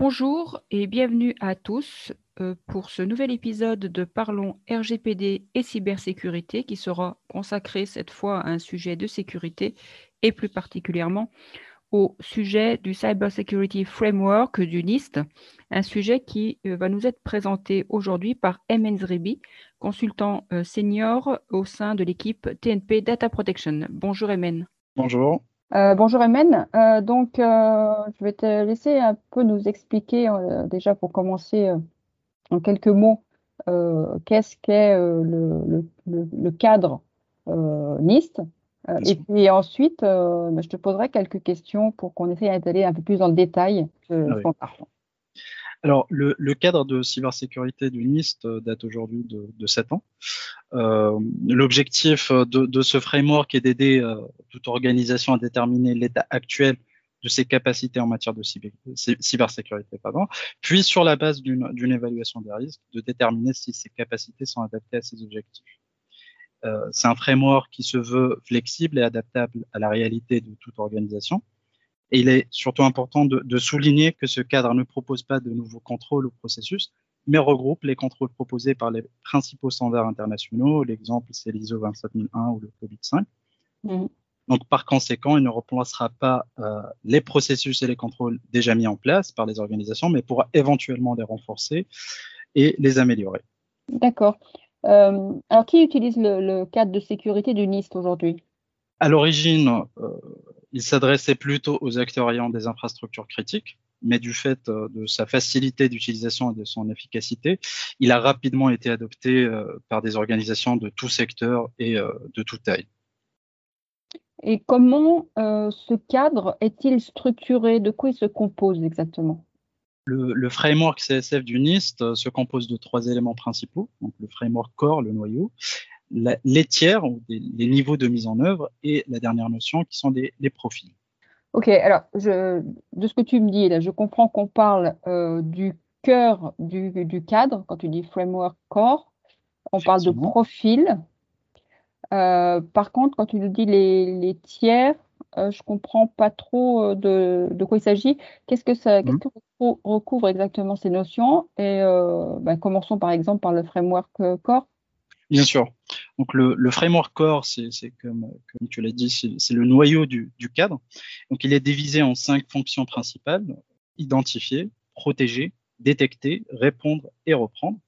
bonjour et bienvenue à tous euh, pour ce nouvel épisode de Parlons RGPD et cybersécurité qui sera consacré cette fois à un sujet de sécurité et plus particulièrement au sujet du Cyber Security Framework du NIST, un sujet qui euh, va nous être présenté aujourd'hui par Emen Zribi, consultant euh, senior au sein de l'équipe TNP Data Protection. Bonjour Emen. Bonjour. Euh, bonjour Emen. Euh, donc, euh, je vais te laisser un peu nous expliquer, déjà pour commencer en quelques mots, qu'est-ce qu'est le, le, cadre NIST. et puis ensuite, bah, je te poserai quelques questions pour qu'on essaye d'aller un peu plus dans le détail de ah alors, le, cadre de cybersécurité du NIST euh, date aujourd'hui de, de 7 ans. Euh, l'objectif de, ce framework est d'aider euh, toute organisation à déterminer l'état actuel de ses capacités en matière de cybersécurité, pardon, puis sur la base d'une évaluation des risques, de déterminer si ces capacités sont adaptées à ces objectifs. C'est un framework qui se veut flexible et adaptable à la réalité de toute organisation et il est surtout important de, souligner que ce cadre ne propose pas de nouveaux contrôles ou processus, mais regroupe les contrôles proposés par les principaux standards internationaux. L'exemple, c'est l'ISO 27001 ou le COVID-5. Mmh. Donc, par conséquent, il ne remplacera pas euh, les processus et les contrôles déjà mis en place par les organisations, mais pourra éventuellement les renforcer et les améliorer. D'accord. Euh, alors, qui utilise le, le, cadre de sécurité du NIST aujourd'hui? À l'origine, euh, il s'adressait plutôt aux acteurs ayant des infrastructures critiques, mais du fait euh, de sa facilité d'utilisation et de son efficacité, il a rapidement été adopté euh, par des organisations de tout secteur et euh, de toute taille. Et comment ce cadre est-il structuré? De quoi il se compose exactement? Le, framework CSF du NIST se compose de trois éléments principaux. Donc le framework core, le noyau, les tiers, ou les niveaux de mise en œuvre, et la dernière notion qui sont des, les profils. Ok, alors je, de ce que tu me dis, là, je comprends qu'on parle euh, du cœur du, du, cadre, quand tu dis framework core, on parle de profil. Euh, par contre, quand tu nous dis les, les tiers, euh, je ne comprends pas trop de, de quoi il s'agit. Qu'est-ce que ça que recouvre exactement ces notions? Et ben, commençons par exemple par le framework core. Bien sûr. Donc le, framework core, c'est comme, tu l'as dit, c'est le noyau du, cadre. Donc il est divisé en cinq fonctions principales identifier, protéger, détecter, répondre et reprendre.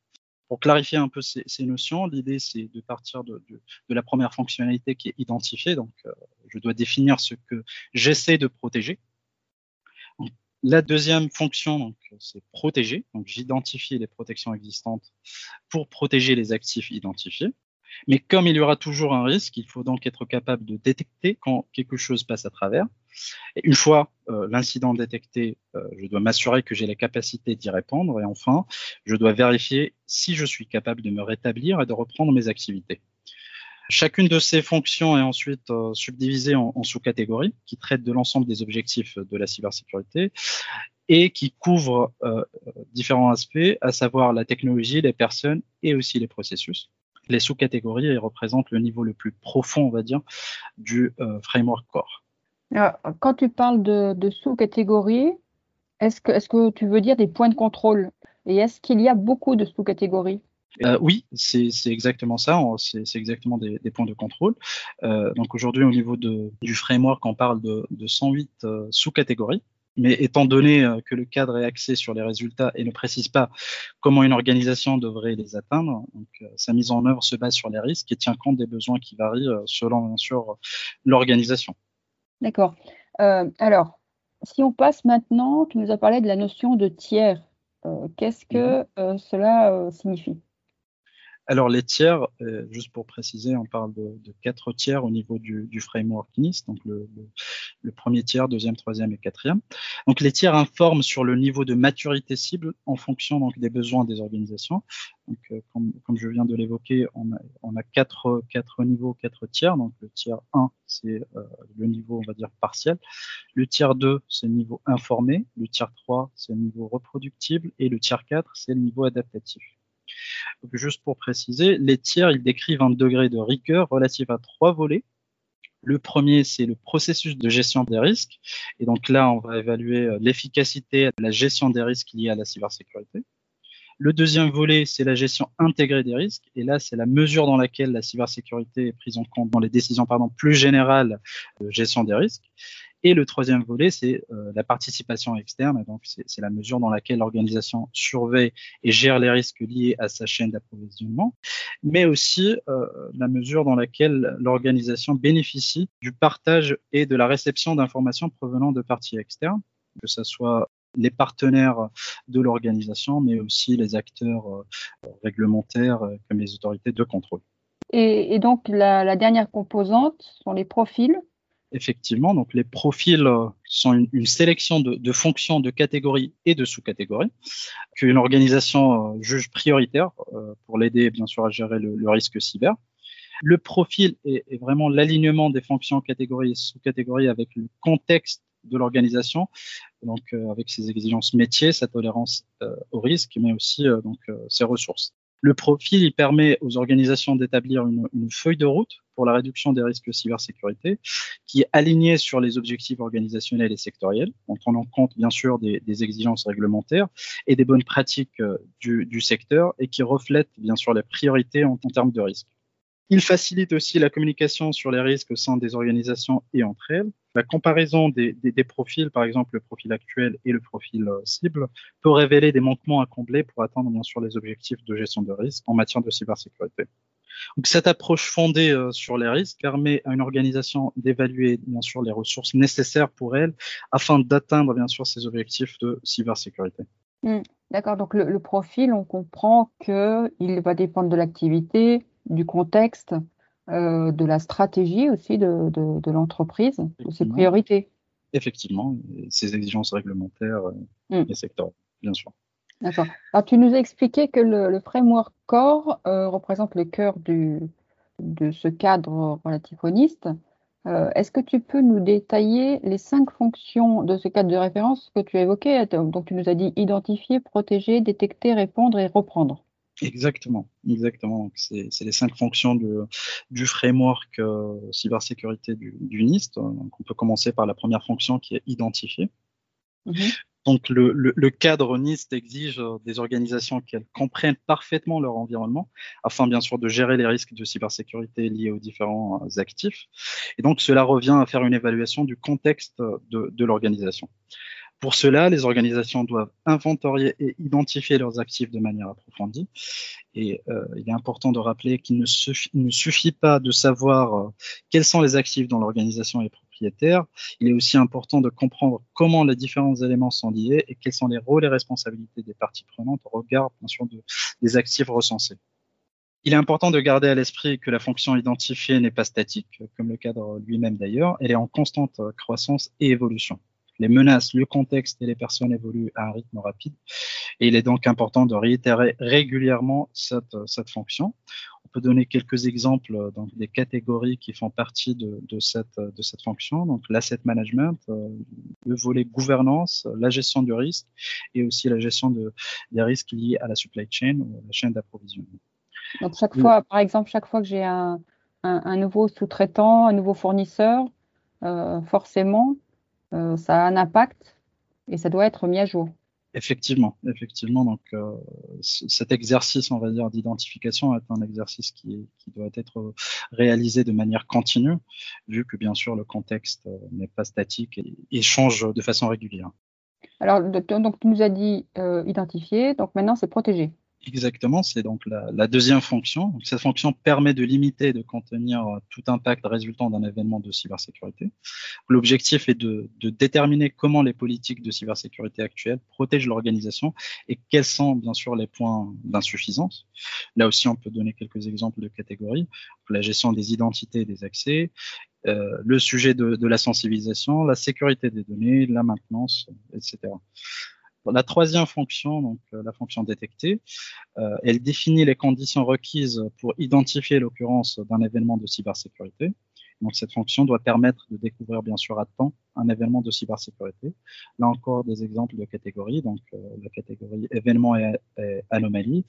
Pour clarifier un peu ces, notions, l'idée c'est de partir de, la première fonctionnalité qui est identifier. Donc euh, je dois définir ce que j'essaie de protéger. La deuxième fonction, c'est protéger. Donc, j'identifie les protections existantes pour protéger les actifs identifiés. Mais comme il y aura toujours un risque, il faut donc être capable de détecter quand quelque chose passe à travers. Une fois euh, l'incident détecté, euh, je dois m'assurer que j'ai la capacité d'y répondre. Et enfin, je dois vérifier si je suis capable de me rétablir et de reprendre mes activités. Chacune de ces fonctions est ensuite euh, subdivisée en, sous-catégories qui traitent de l'ensemble des objectifs de la cybersécurité et qui couvrent différents aspects, à savoir la technologie, les personnes et aussi les processus. Les sous-catégories représentent le niveau le plus profond, on va dire, du euh, framework core. quand tu parles de, sous-catégories, est-ce que, est que tu veux dire des points de contrôle? Et est-ce qu'il y a beaucoup de sous-catégories? Euh, oui, c'est exactement ça. C'est exactement des, points de contrôle. Euh, donc aujourd'hui, au niveau de, du framework, on parle de, 108 euh, sous-catégories. Mais étant donné que le cadre est axé sur les résultats et ne précise pas comment une organisation devrait les atteindre, donc, sa mise en œuvre se base sur les risques et tient compte des besoins qui varient selon bien sûr l'organisation. D'accord. alors, si on passe maintenant, tu nous as parlé de la notion de tiers. Qu'est-ce que mhm. cela signifie? Alors les tiers, euh, juste pour préciser, on parle de, quatre tiers au niveau du, framework NIST, donc le, premier tiers, deuxième, troisième et quatrième. Donc les tiers informent sur le niveau de maturité cible en fonction donc des besoins des organisations. Donc euh, comme, je viens de l'évoquer, on a, quatre, niveaux, quatre tiers. Donc le tiers 1, c'est euh, le niveau, on va dire, partiel. Le tiers 2, c'est le niveau informé. Le tiers 3, c'est le niveau reproductible. Et le tiers 4, c'est le niveau adaptatif juste pour préciser, les tiers, ils décrivent un degré de rigueur relatif à trois volets Le premier, c'est le processus de gestion des risques. Et donc là, on va évaluer euh, l'efficacité de la gestion des risques liés à la cybersécurité. Le deuxième volet, c'est la gestion intégrée des risques. Et là, c'est la mesure dans laquelle la cybersécurité est prise en compte dans les décisions plus générales de gestion des risques. Et le troisième volet, c'est euh, la participation externe. Donc, c'est la mesure dans laquelle l'organisation surveille et gère les risques liés à sa chaîne d'approvisionnement, mais aussi euh, la mesure dans laquelle l'organisation bénéficie du partage et de la réception d'informations provenant de parties externes, que ce soit les partenaires de l'organisation, mais aussi les acteurs euh, réglementaires comme les autorités de contrôle. Et, donc, la, la dernière composante sont les profils effectivement. Donc les profils euh, sont une, sélection de, fonctions, de catégories et de sous-catégories qu'une organisation euh, juge prioritaire euh, pour l'aider bien sûr à gérer le, risque cyber. Le profil est, vraiment l'alignement des fonctions, catégories et sous-catégories avec le contexte de l'organisation, donc avec ses exigences métiers, sa tolérance au risque, mais aussi donc ses ressources. Le profil, il permet aux organisations d'établir une, feuille de route pour la réduction des risques cybersécurité qui est alignée sur les objectifs organisationnels et sectoriels, en tenant compte bien sûr des, exigences réglementaires et des bonnes pratiques euh, du, secteur et qui reflète bien sûr les priorités en termes de risques. Il facilite aussi la communication sur les risques au sein des organisations et entre elles. La comparaison des, profils, par exemple le profil actuel et le profil euh, cible, peut révéler des manquements à combler pour atteindre bien sûr les objectifs de gestion de risque en matière de cybersécurité. Donc, cette approche fondée euh, sur les risques permet à une organisation d'évaluer bien sûr les ressources nécessaires pour elle afin d'atteindre bien sûr ses objectifs de cybersécurité. Hmm. D'accord, donc le, profil, on comprend qu'il va dépendre de l'activité, du contexte, euh, de la stratégie aussi de, l'entreprise, de ses priorités. Effectivement, ses exigences réglementaires euh, hmm. et sectorielles, bien sûr. D'accord. Alors, tu nous as expliqué que le, framework core euh, représente le cœur du, de ce cadre relatif honiste. Est-ce que tu peux nous détailler les cinq fonctions de ce cadre de référence que tu as évoqué Donc, tu nous as dit identifier, protéger, détecter, répondre et reprendre. Exactement, exactement. C'est les cinq fonctions du framework euh, cybersécurité du, NIST. Donc, on peut commencer par la première fonction qui est identifier. Mm-hmm. Donc le, cadre NIST exige euh, des organisations qu'elles comprennent parfaitement leur environnement, afin bien sûr de gérer les risques de cybersécurité liés aux différents euh, actifs. Et donc cela revient à faire une évaluation du contexte de l'organisation. Pour cela, les organisations doivent inventorier et identifier leurs actifs de manière approfondie. Et euh, il est important de rappeler qu'il ne, suffit, pas de savoir euh, quels sont les actifs dont l'organisation est propriétaire. Il est aussi important de comprendre comment les différents éléments sont liés et quels sont les rôles et responsabilités des parties prenantes au regard, des actifs recensés. Il est important de garder à l'esprit que la fonction identifiée n'est pas statique, comme le cadre lui-même d'ailleurs, elle est en constante croissance et évolution les menaces, le contexte et les personnes évoluent à un rythme rapide. Et il est donc important de réitérer régulièrement cette, cette fonction. On peut donner quelques exemples donc, des catégories qui font partie de, de cette, de cette fonction. Donc l'asset management, euh, le volet gouvernance, la gestion du risque et aussi la gestion de, des risques liés à la supply chain ou la chaîne d'approvisionnement. Donc chaque fois, par exemple, chaque fois que j'ai un, un, nouveau sous-traitant, un nouveau fournisseur, euh, forcément, euh, ça a un impact et ça doit être mis à jour. Effectivement, effectivement. Donc, euh, cet exercice, on va dire, d'identification est un exercice qui, doit être réalisé de manière continue, vu que bien sûr le contexte euh, n'est pas statique et, change de façon régulière. Alors, donc tu nous as dit identifier, donc maintenant c'est protéger. Exactement, c'est donc la, deuxième fonction. cette fonction permet de limiter et de contenir euh, tout impact résultant d'un événement de cybersécurité. L'objectif est de, déterminer comment les politiques de cybersécurité actuelles protègent l'organisation et quels sont bien sûr les points d'insuffisance. Là aussi, on peut donner quelques exemples de catégories. La gestion des identités et des accès, euh, le sujet de, de la sensibilisation, la sécurité des données, la maintenance, etc. La troisième fonction, donc euh, la fonction détectée, euh, elle définit les conditions requises pour identifier l'occurrence d'un événement de cybersécurité. Donc cette fonction doit permettre de découvrir bien sûr à temps un événement de cybersécurité. Là encore des exemples de catégories, donc euh, la catégorie événement et, anomalie,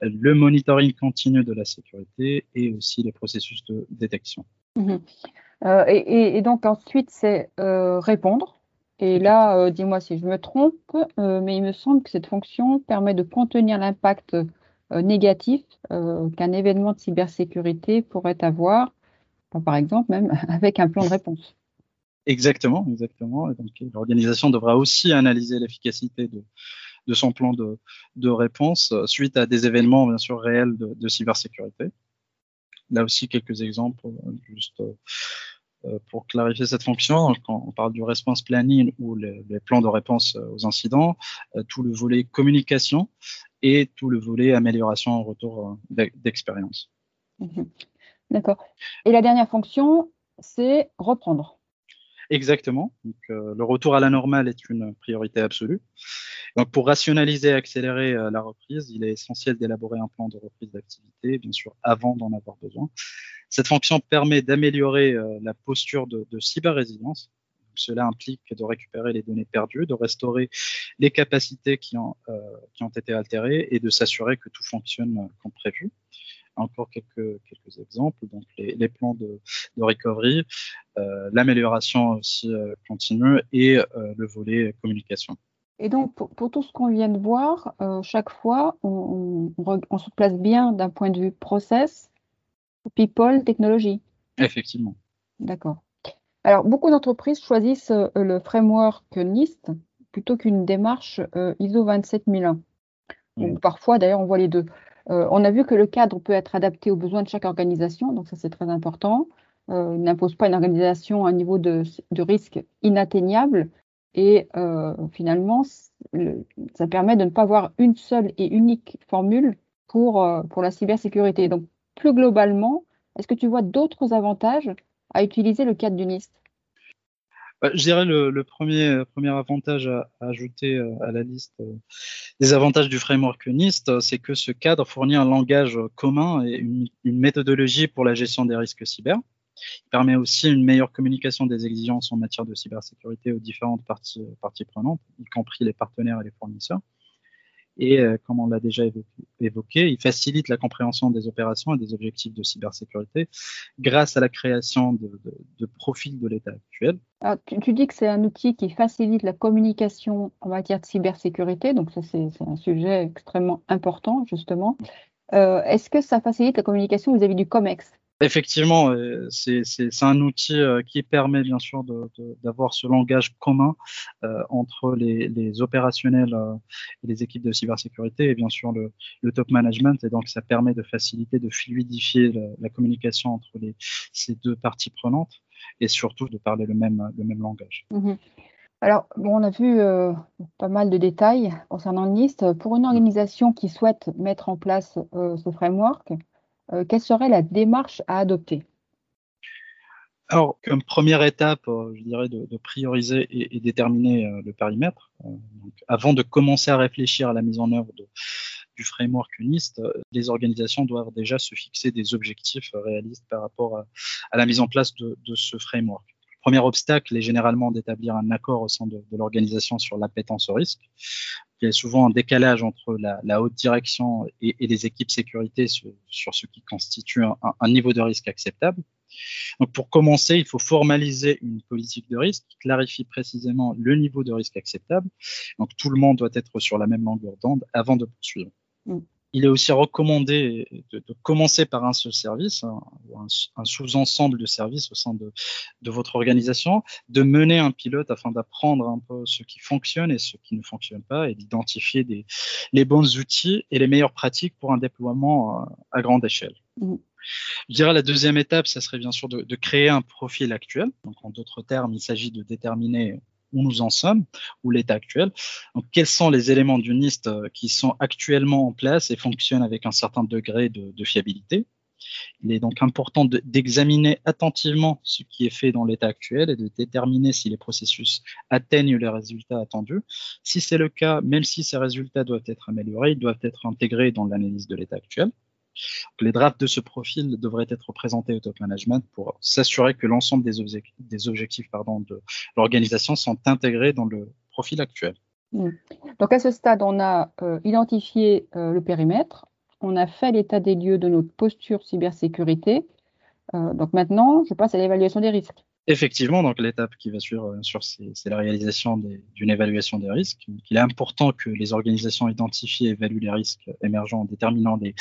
le monitoring continu de la sécurité et aussi les processus de détection. Mhm. Et, donc ensuite, c'est répondre. Et là, euh, dis-moi si je me trompe, mais il me semble que cette fonction permet de contenir l'impact négatif qu'un événement de cybersécurité pourrait avoir, par exemple même avec un plan de réponse. Exactement, exactement. l'organisation devra aussi analyser l'efficacité de, de son plan de, de, réponse suite à des événements bien sûr réels de, de cybersécurité. Là aussi quelques exemples, juste euh, pour clarifier cette fonction, quand on parle du response planning ou les, plans de réponse euh, aux incidents, euh, tout le volet communication et tout le volet amélioration en retour d'expérience. Mhm. D'accord. Et la dernière fonction, c'est reprendre. Exactement. Donc, le retour à la normale est une priorité absolue. Donc, pour rationaliser et accélérer la reprise, il est essentiel d'élaborer un plan de reprise d'activité, bien sûr, avant d'en avoir besoin. Cette fonction permet d'améliorer euh, la posture de, de cyber-résilience. Cela implique de récupérer les données perdues, de restaurer les capacités qui ont, euh, qui ont été altérées et de s'assurer que tout fonctionne euh, comme prévu encore quelques, quelques exemples, donc les, les plans de, de recovery, euh, l'amélioration aussi euh, continue et euh, le volet communication. Et donc, pour, pour tout ce qu'on vient de voir, chaque fois, on, on, on, se place bien d'un point de vue process, People Technology. Effectivement. D'accord. Alors, beaucoup d'entreprises choisissent le framework NIST plutôt qu'une démarche ISO 27001. parfois, d'ailleurs, on voit les deux. Euh, on a vu que le cadre peut être adapté aux besoins de chaque organisation, donc ça c'est très important. il n'impose pas une organisation un niveau de, risque inatteignable et finalement, ça permet de ne pas avoir une seule et unique formule pour, pour la cybersécurité. Donc, plus globalement, est-ce que tu vois d'autres avantages à utiliser le cadre du NIST je dirais le, le premier, premier avantage à, ajouter euh, à la liste euh, des avantages du framework NIST, c'est que ce cadre fournit un langage commun et une, méthodologie pour la gestion des risques cyber. Il permet aussi une meilleure communication des exigences en matière de cybersécurité aux différentes parties prenantes, y compris les partenaires et les fournisseurs. Et euh, comme on l'a déjà évoqué, il facilite la compréhension des opérations et des objectifs de cybersécurité grâce à la création de, profils de l'État actuel. Tu, dis que c'est un outil qui facilite la communication en matière de cybersécurité, donc ça c'est un sujet extrêmement important justement. Euh, Est-ce que ça facilite la communication vis-à-vis -vis du COMEX? Effectivement, euh, c'est un outil euh, qui permet bien sûr d'avoir ce langage commun euh, entre les, les opérationnels et les équipes de cybersécurité et bien sûr le, le, top management. Et donc, ça permet de faciliter, de fluidifier la, la communication entre les, ces deux parties prenantes et surtout de parler le même, le même langage. Mmh Alors, bon, on a vu euh, pas mal de détails concernant le NIST. Pour une organisation qui souhaite mettre en place ce framework, quelle serait la démarche à adopter? Alors, comme première étape, euh, je dirais de, prioriser et, déterminer euh, le périmètre. Euh, avant de commencer à réfléchir à la mise en œuvre du framework UNIST, les organisations doivent déjà se fixer des objectifs réalistes par rapport à, la mise en place de ce framework premier obstacle est généralement d'établir un accord au sein de, l'organisation sur l'appétence au risque. Il y a souvent un décalage entre la, haute direction et, les équipes sécurité sur, ce qui constitue un, un, niveau de risque acceptable. Donc pour commencer, il faut formaliser une politique de risque qui clarifie précisément le niveau de risque acceptable. Donc tout le monde doit être sur la même longueur d'onde avant de poursuivre. Mm il est aussi recommandé de, de, commencer par un seul service, un, un sous-ensemble de services au sein de, de, votre organisation, de mener un pilote afin d'apprendre un peu ce qui fonctionne et ce qui ne fonctionne pas et d'identifier les bons outils et les meilleures pratiques pour un déploiement euh, à grande échelle. Mmh. Je dirais la deuxième étape, ça serait bien sûr de, de créer un profil actuel. Donc, en d'autres termes, il s'agit de déterminer où nous en sommes, ou l'état actuel. Quels sont les éléments du NIST euh, qui sont actuellement en place et fonctionnent avec un certain degré de, fiabilité? Il est donc important d'examiner de, attentivement ce qui est fait dans l'état actuel et de déterminer si les processus atteignent les résultats attendus. Si c'est le cas, même si ces résultats doivent être améliorés, ils doivent être intégrés dans l'analyse de l'état actuel. Les drafts de ce profil devraient être présentés au top management pour s'assurer que l'ensemble des, objectifs, de l'organisation sont intégrés dans le profil actuel. Mmh. Donc à ce stade, on a euh, identifié euh, le périmètre, on a fait l'état des lieux de notre posture cybersécurité. donc maintenant, je passe à l'évaluation des risques. Effectivement, donc l'étape qui va suivre, c'est la réalisation d'une évaluation des risques. il est important que les organisations identifient et évaluent les risques émergents en déterminant les,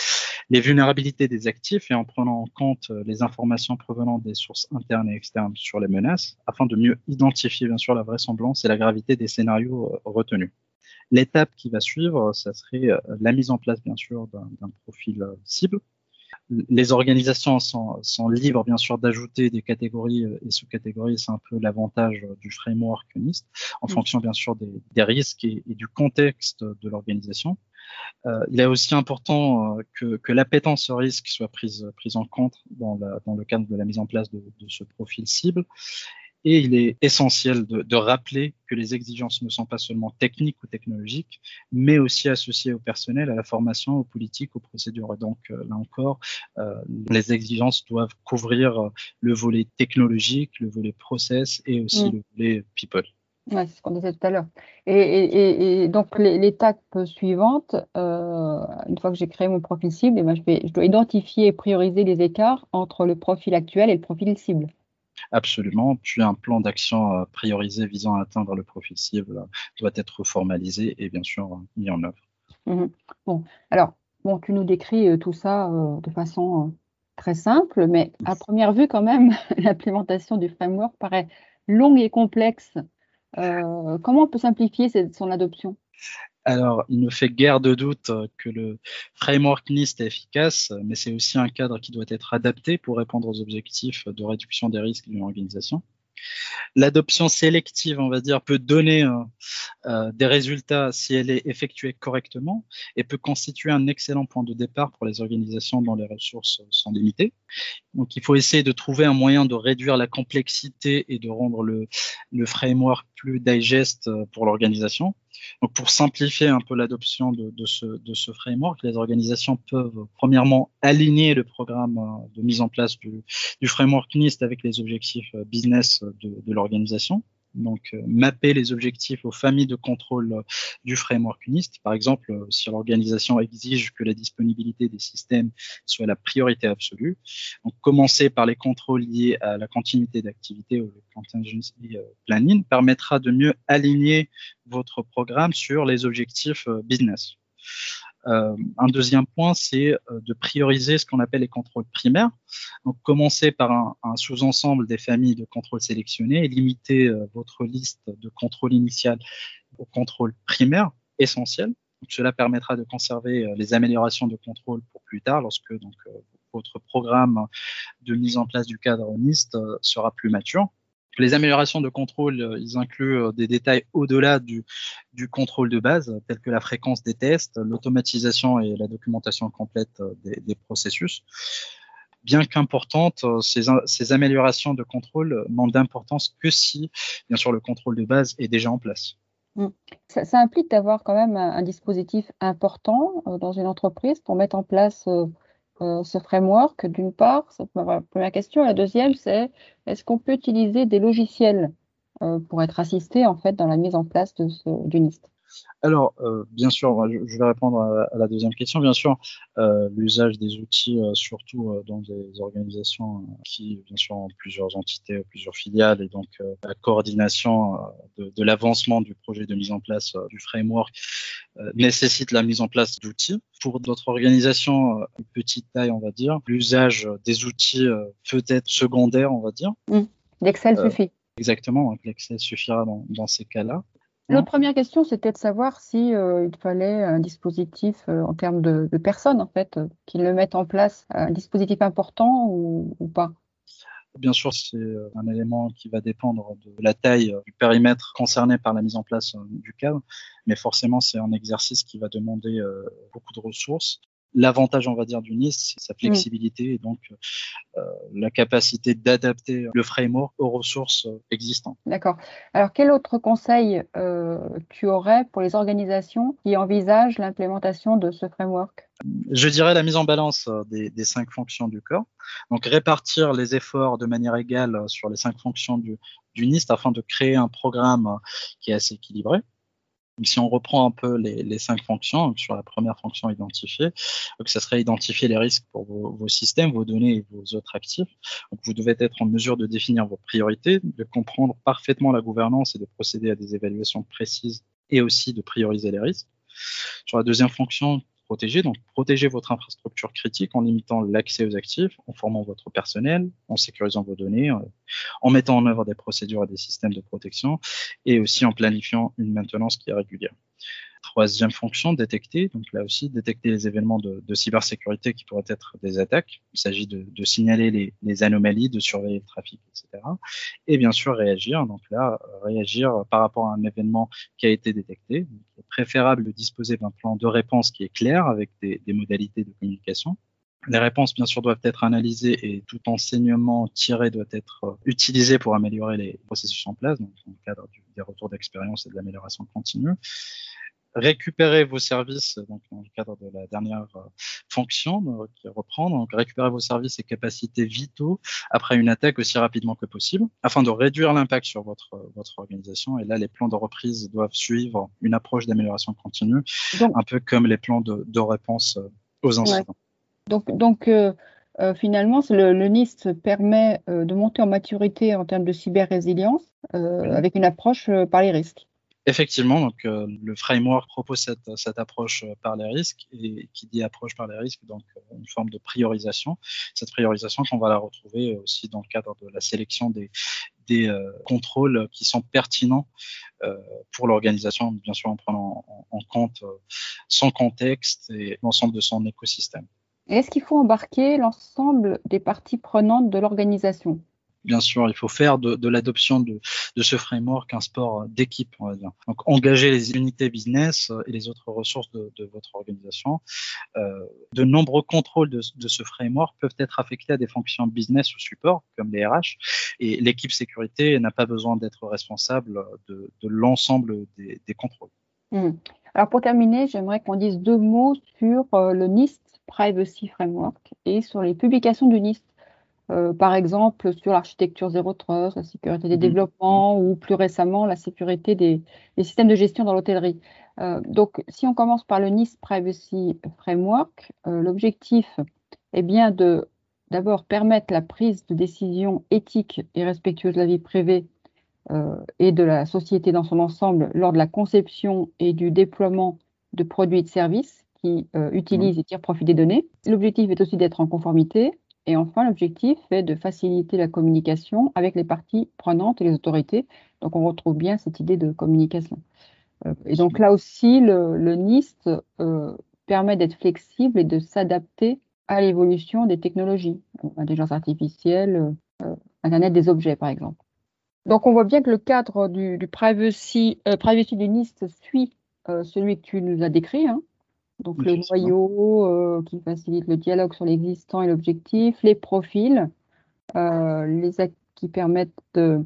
les vulnérabilités des actifs et en prenant en compte les informations provenant des sources internes et externes sur les menaces, afin de mieux identifier bien sûr la vraisemblance et la gravité des scénarios euh, retenus. L'étape qui va suivre, ça serait euh, la mise en place bien sûr d'un profil euh, cible les organisations sont, libres, bien sûr, d'ajouter des catégories euh, et sous-catégories. C'est un peu l'avantage euh, du framework NIST, en mm. fonction, bien sûr, des, risques et, du contexte de l'organisation. Euh, il est aussi important que, que l'appétence au risque soit prise, prise en compte dans, le cadre de la mise en place de ce profil cible et il est essentiel de, de, rappeler que les exigences ne sont pas seulement techniques ou technologiques, mais aussi associées au personnel, à la formation, aux politiques, aux procédures. Et donc euh, là encore, euh, les exigences doivent couvrir euh, le volet technologique, le volet process et aussi mm. le volet people. Ouais, c'est ce qu'on disait tout à l'heure. Et, et, et, donc l'étape suivante, euh, une fois que j'ai créé mon profil cible, eh je, vais, je dois identifier et prioriser les écarts entre le profil actuel et le profil cible. Absolument. Puis un plan d'action euh, priorisé visant à atteindre le profil cible euh, doit être formalisé et bien sûr mis en œuvre. Mmh bon, alors, bon, tu nous décris euh, tout ça de façon très simple, mais à première vue, quand même, l'implémentation du framework paraît longue et complexe. comment on peut simplifier son adoption? Alors, il ne fait guère de doute que le framework NIST est efficace, mais c'est aussi un cadre qui doit être adapté pour répondre aux objectifs de réduction des risques d'une organisation. L'adoption sélective, on va dire, peut donner euh, euh, des résultats si elle est effectuée correctement et peut constituer un excellent point de départ pour les organisations dont les ressources sont limitées. Donc, il faut essayer de trouver un moyen de réduire la complexité et de rendre le, framework plus digeste euh, pour l'organisation. Donc, pour simplifier un peu l'adoption de, ce, framework, les organisations peuvent premièrement aligner le programme euh, de mise en place du, framework NIST avec les objectifs euh, business de l'organisation donc euh, mapper les objectifs aux familles de contrôle euh, du framework NIST. Par exemple, euh, si l'organisation exige que la disponibilité des systèmes soit la priorité absolue, donc commencer par les contrôles liés à la continuité d'activité ou le contingency planning permettra de mieux aligner votre programme sur les objectifs business. Euh, un deuxième point, c'est euh, de prioriser ce qu'on appelle les contrôles primaires. Donc, commencer par un, sous-ensemble des familles de contrôles sélectionnés et limiter euh, votre liste de contrôles initial au contrôle primaire essentiel. Donc, cela permettra de conserver les améliorations de contrôle pour plus tard, lorsque votre programme de mise en place du cadre NIST sera plus mature. Les améliorations de contrôle, euh, incluent euh, des détails au-delà du, contrôle de base, tels que la fréquence des tests, l'automatisation et la documentation complète euh, des, processus. Bien qu'importantes, ces, améliorations de contrôle n'ont d'importance que si, bien sûr, le contrôle de base est déjà en place. Mmh. Ça, implique d'avoir quand même un, dispositif important dans une entreprise pour mettre en place euh, ce framework, d'une part, c'est ma première question. La deuxième, c'est est-ce qu'on peut utiliser des logiciels euh, pour être assisté en fait dans la mise en place de ce, alors, euh, bien sûr, je vais répondre à, la deuxième question. Bien sûr, euh, l'usage des outils, euh, surtout dans des organisations qui, bien sûr, ont plusieurs entités, plusieurs filiales, et donc la coordination de, de l'avancement du projet de mise en place du framework nécessite la mise en place d'outils. Pour d'autres organisations de petite taille, on va dire, l'usage des outils peut être secondaire, on va dire. Mmh. L'Excel suffit. Exactement, l'Excel suffira dans, dans ces cas-là. L'autre première question, c'était de savoir si euh, il fallait un dispositif euh, en termes de, de, personnes, en fait, euh, qu'ils le mettent en place, un dispositif important ou, ou pas? Bien sûr, c'est un élément qui va dépendre de la taille du périmètre concerné par la mise en place du cadre, mais forcément, c'est un exercice qui va demander beaucoup de ressources l'avantage, on va dire, du NIST, c'est sa flexibilité et donc euh, la capacité d'adapter le framework aux ressources euh, existantes. D'accord. Alors, quel autre conseil euh, tu aurais pour les organisations qui envisagent l'implémentation de ce framework? Je dirais la mise en balance des, des, cinq fonctions du corps. Donc, répartir les efforts de manière égale sur les cinq fonctions du, du NIST afin de créer un programme qui est assez équilibré si on reprend un peu les, cinq fonctions, sur la première fonction identifiée, donc ça serait identifier les risques pour vos, systèmes, vos données et vos autres actifs. Vous devez être en mesure de définir vos priorités, de comprendre parfaitement la gouvernance et de procéder à des évaluations précises et aussi de prioriser les risques. Sur la deuxième fonction, protéger. Donc, protéger votre infrastructure critique en limitant l'accès aux actifs, en formant votre personnel, en sécurisant vos données, euh, en mettant en œuvre des procédures et des systèmes de protection, et aussi en planifiant une maintenance qui est régulière. Troisième fonction, détecter. Donc là aussi, détecter les événements de, cybersécurité qui pourraient être des attaques. Il s'agit de, signaler les, anomalies, de surveiller le trafic, etc. Et bien sûr, réagir. Donc là, réagir par rapport à un événement qui a été détecté. il est préférable de disposer d'un plan de réponse qui est clair avec des, modalités de communication. Les réponses, bien sûr, doivent être analysées et tout enseignement tiré doit être utilisé pour améliorer les processus en place, donc dans le cadre des retours d'expérience et de l'amélioration continue récupérer vos services, donc dans le cadre de la dernière euh, fonction qui reprend, donc récupérer vos services et capacités vitaux après une attaque aussi rapidement que possible, afin de réduire l'impact sur votre votre organisation. Et là, les plans de reprise doivent suivre une approche d'amélioration continue, un peu comme les plans de, de réponse euh, aux incidents. Donc, donc euh, euh, finalement, le, le, NIST permet euh, de monter en maturité en termes de cyber-résilience avec une approche par les risques. Effectivement, donc euh, le framework propose cette, cette, approche euh, par les risques et qui dit approche par les risques, donc euh, une forme de priorisation. Cette priorisation qu'on va la retrouver aussi dans le cadre de la sélection des, des contrôles qui sont pertinents pour l'organisation, bien sûr en prenant en, en compte son contexte et l'ensemble de son écosystème. Est-ce qu'il faut embarquer l'ensemble des parties prenantes de l'organisation? Bien sûr, il faut faire de, l'adoption de, ce framework un sport d'équipe, on va dire. Donc, engager les unités business et les autres ressources de, votre organisation. Euh, de nombreux contrôles de, ce framework peuvent être affectés à des fonctions business ou support, comme les RH, et l'équipe sécurité n'a pas besoin d'être responsable de, l'ensemble des, contrôles. Hmm. Alors, pour terminer, j'aimerais qu'on dise deux mots sur euh, le NIST Privacy Framework et sur les publications du NIST. Euh, par exemple sur l'architecture zéro trust, la sécurité des mmh. développements ou plus récemment la sécurité des, systèmes de gestion dans l'hôtellerie. Euh, donc, si on commence par le NIST Privacy Framework, euh, l'objectif est bien de d'abord permettre la prise de décisions éthiques et respectueuses de la vie privée et de la société dans son ensemble lors de la conception et du déploiement de produits et de services qui utilisent mmh. et tirent profit des données. L'objectif est aussi d'être en conformité et enfin, l'objectif est de faciliter la communication avec les parties prenantes et les autorités. Donc, on retrouve bien cette idée de communication. Euh, et donc là aussi, le, NIST euh, permet d'être flexible et de s'adapter à l'évolution des technologies, l'intelligence artificielle, euh, Internet des objets, par exemple. Donc, on voit bien que le cadre du, privacy, privacy, du NIST suit celui que tu nous as décrit. Hein. Donc le noyau euh, qui facilite le dialogue sur l'existant et l'objectif, les profils, euh, les qui permettent de,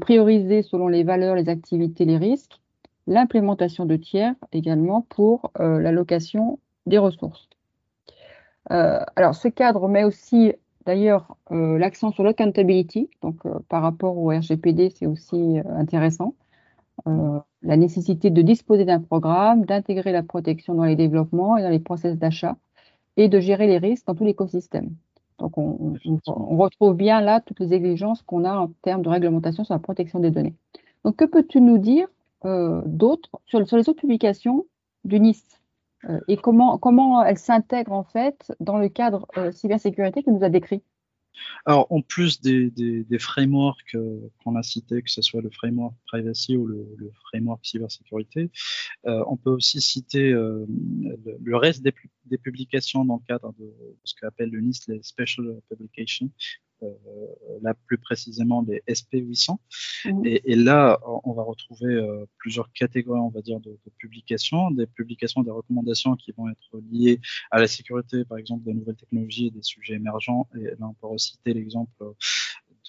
prioriser selon les valeurs, les activités, les risques, l'implémentation de tiers également pour euh, l'allocation des ressources. alors ce cadre met aussi d'ailleurs l'accent sur l'accountability, donc par rapport au RGPD c'est aussi intéressant. Euh, la nécessité de disposer d'un programme, d'intégrer la protection dans les développements et dans les process d'achat et de gérer les risques dans tout l'écosystème. Donc, on, retrouve bien là toutes les exigences qu'on a en termes de réglementation sur la protection des données. Donc, que peux-tu nous dire euh, d'autres sur, les autres publications du NIST euh, et comment, comment elles s'intègrent en fait dans le cadre cybersécurité que nous a décrit? Alors, en plus des, frameworks euh, qu'on a cités, que ce soit le framework privacy ou le, framework cybersécurité, euh, on peut aussi citer euh, le, reste des, des, publications dans le cadre de ce qu'appelle le NIST, les Special Publications, là plus précisément les SP800. Mhm. Et, et, là, on va retrouver euh, plusieurs catégories, on va dire, de, de, publications, des publications, des recommandations qui vont être liées à la sécurité, par exemple, des nouvelles technologies et des sujets émergents. Et là, on peut citer l'exemple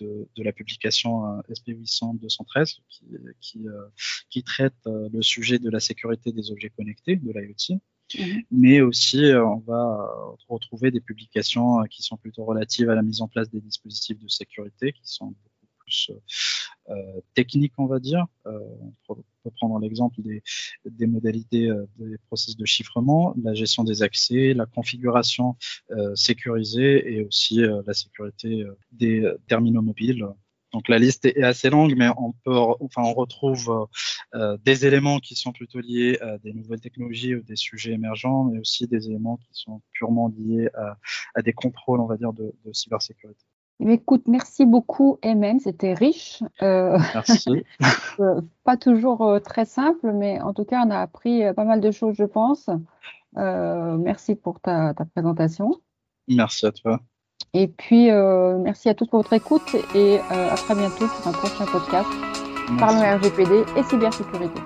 de, de, la publication euh, SP800 213 qui, qui, euh, qui traite le sujet de la sécurité des objets connectés, de l'IoT. Mhm. Mais aussi, euh, on va retrouver des publications euh, qui sont plutôt relatives à la mise en place des dispositifs de sécurité, qui sont beaucoup plus techniques, on va dire. on peut prendre l'exemple des modalités des processus de chiffrement, la gestion des accès, la configuration sécurisée et aussi la sécurité des terminaux mobiles. Donc la liste est assez longue, mais on peut, enfin, on retrouve euh, des éléments qui sont plutôt liés à des nouvelles technologies ou des sujets émergents, mais aussi des éléments qui sont purement liés à, des contrôles, on va dire, de, cybersécurité. Écoute, merci beaucoup, MM. C'était riche. Euh, merci. Euh, pas toujours très simple, mais en tout cas, on a appris pas mal de choses, je pense. merci pour ta présentation. Merci à toi. Et puis, euh, merci à tous pour votre écoute et euh, à très bientôt pour un prochain podcast. Parlons RGPD et cybersécurité.